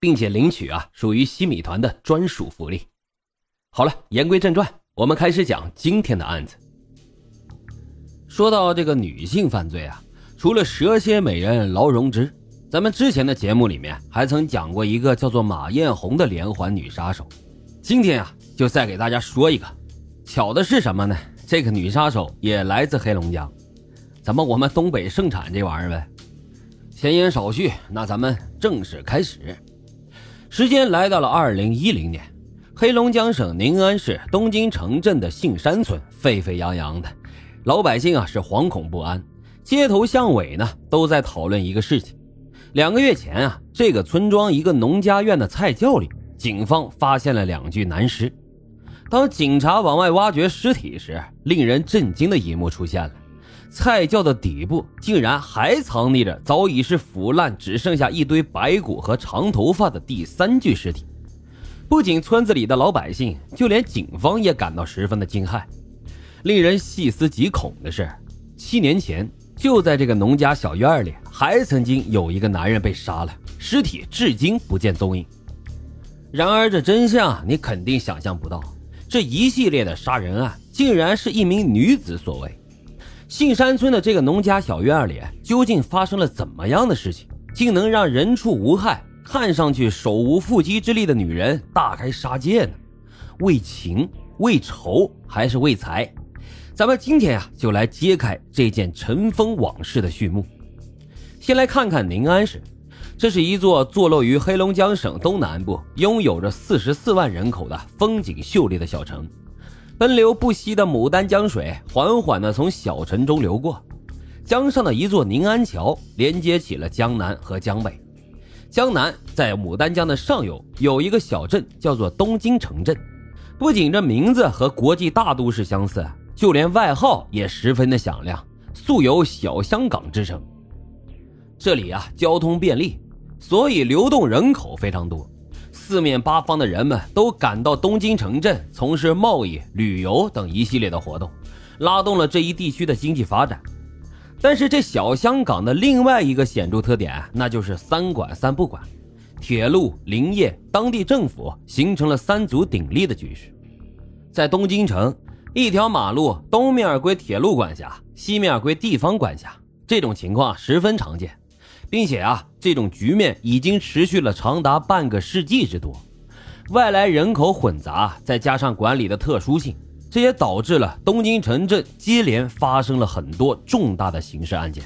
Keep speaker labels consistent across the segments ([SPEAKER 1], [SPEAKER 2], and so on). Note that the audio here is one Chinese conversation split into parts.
[SPEAKER 1] 并且领取啊，属于西米团的专属福利。好了，言归正传，我们开始讲今天的案子。说到这个女性犯罪啊，除了蛇蝎美人劳荣枝，咱们之前的节目里面还曾讲过一个叫做马艳红的连环女杀手。今天啊，就再给大家说一个。巧的是什么呢？这个女杀手也来自黑龙江，咱们我们东北盛产这玩意儿呗。闲言少叙，那咱们正式开始。时间来到了二零一零年，黑龙江省宁安市东京城镇的杏山村沸沸扬扬的，老百姓啊是惶恐不安，街头巷尾呢都在讨论一个事情。两个月前啊，这个村庄一个农家院的菜窖里，警方发现了两具男尸。当警察往外挖掘尸体时，令人震惊的一幕出现了。菜窖的底部竟然还藏匿着早已是腐烂、只剩下一堆白骨和长头发的第三具尸体。不仅村子里的老百姓，就连警方也感到十分的惊骇。令人细思极恐的是，七年前就在这个农家小院里，还曾经有一个男人被杀了，尸体至今不见踪影。然而，这真相你肯定想象不到，这一系列的杀人案竟然是一名女子所为。杏山村的这个农家小院里，究竟发生了怎么样的事情，竟能让人畜无害、看上去手无缚鸡之力的女人大开杀戒呢？为情、为仇，还是为财？咱们今天呀，就来揭开这件尘封往事的序幕。先来看看宁安市，这是一座坐落于黑龙江省东南部、拥有着四十四万人口的风景秀丽的小城。奔流不息的牡丹江水缓缓地从小城中流过，江上的一座宁安桥连接起了江南和江北。江南在牡丹江的上游有一个小镇，叫做东京城镇。不仅这名字和国际大都市相似，就连外号也十分的响亮，素有“小香港”之称。这里啊，交通便利，所以流动人口非常多。四面八方的人们都赶到东京城镇从事贸易、旅游等一系列的活动，拉动了这一地区的经济发展。但是，这小香港的另外一个显著特点，那就是三管三不管，铁路、林业、当地政府形成了三足鼎立的局势。在东京城，一条马路东面归铁路管辖，西面归地方管辖，这种情况十分常见。并且啊，这种局面已经持续了长达半个世纪之多。外来人口混杂，再加上管理的特殊性，这也导致了东京城镇接连发生了很多重大的刑事案件。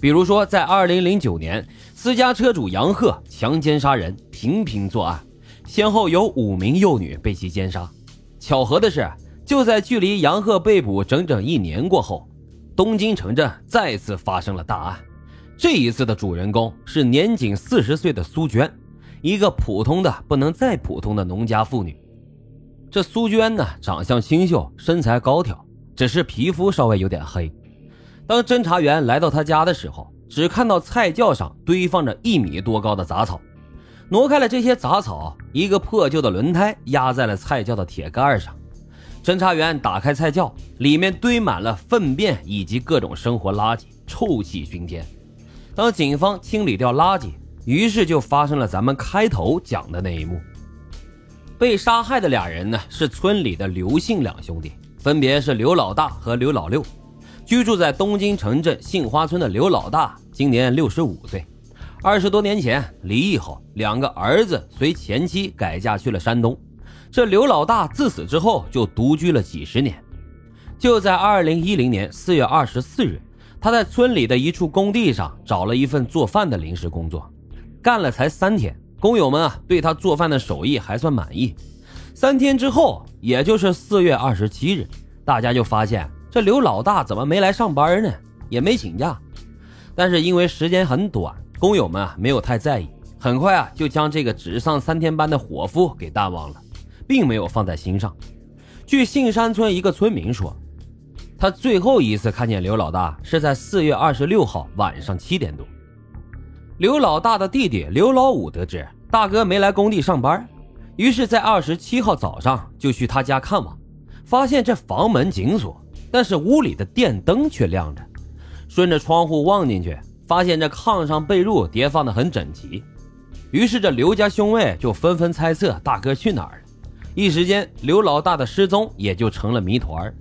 [SPEAKER 1] 比如说，在2009年，私家车主杨鹤强奸杀人，频频作案，先后有五名幼女被其奸杀。巧合的是，就在距离杨鹤被捕整整一年过后，东京城镇再次发生了大案。这一次的主人公是年仅四十岁的苏娟，一个普通的不能再普通的农家妇女。这苏娟呢，长相清秀，身材高挑，只是皮肤稍微有点黑。当侦查员来到她家的时候，只看到菜窖上堆放着一米多高的杂草。挪开了这些杂草，一个破旧的轮胎压在了菜窖的铁盖上。侦查员打开菜窖，里面堆满了粪便以及各种生活垃圾，臭气熏天。当警方清理掉垃圾，于是就发生了咱们开头讲的那一幕。被杀害的俩人呢，是村里的刘姓两兄弟，分别是刘老大和刘老六。居住在东京城镇杏花村的刘老大今年六十五岁，二十多年前离异后，两个儿子随前妻改嫁去了山东。这刘老大自此之后就独居了几十年。就在二零一零年四月二十四日。他在村里的一处工地上找了一份做饭的临时工作，干了才三天，工友们啊对他做饭的手艺还算满意。三天之后，也就是四月二十七日，大家就发现这刘老大怎么没来上班呢？也没请假。但是因为时间很短，工友们啊没有太在意，很快啊就将这个只上三天班的伙夫给淡忘了。并没有放在心上。据杏山村一个村民说，他最后一次看见刘老大是在四月二十六号晚上七点多。刘老大的弟弟刘老五得知大哥没来工地上班，于是，在二十七号早上就去他家看望，发现这房门紧锁，但是屋里的电灯却亮着。顺着窗户望进去，发现这炕上被褥叠放的很整齐，于是这刘家兄妹就纷纷猜测大哥去哪儿了。一时间，刘老大的失踪也就成了谜团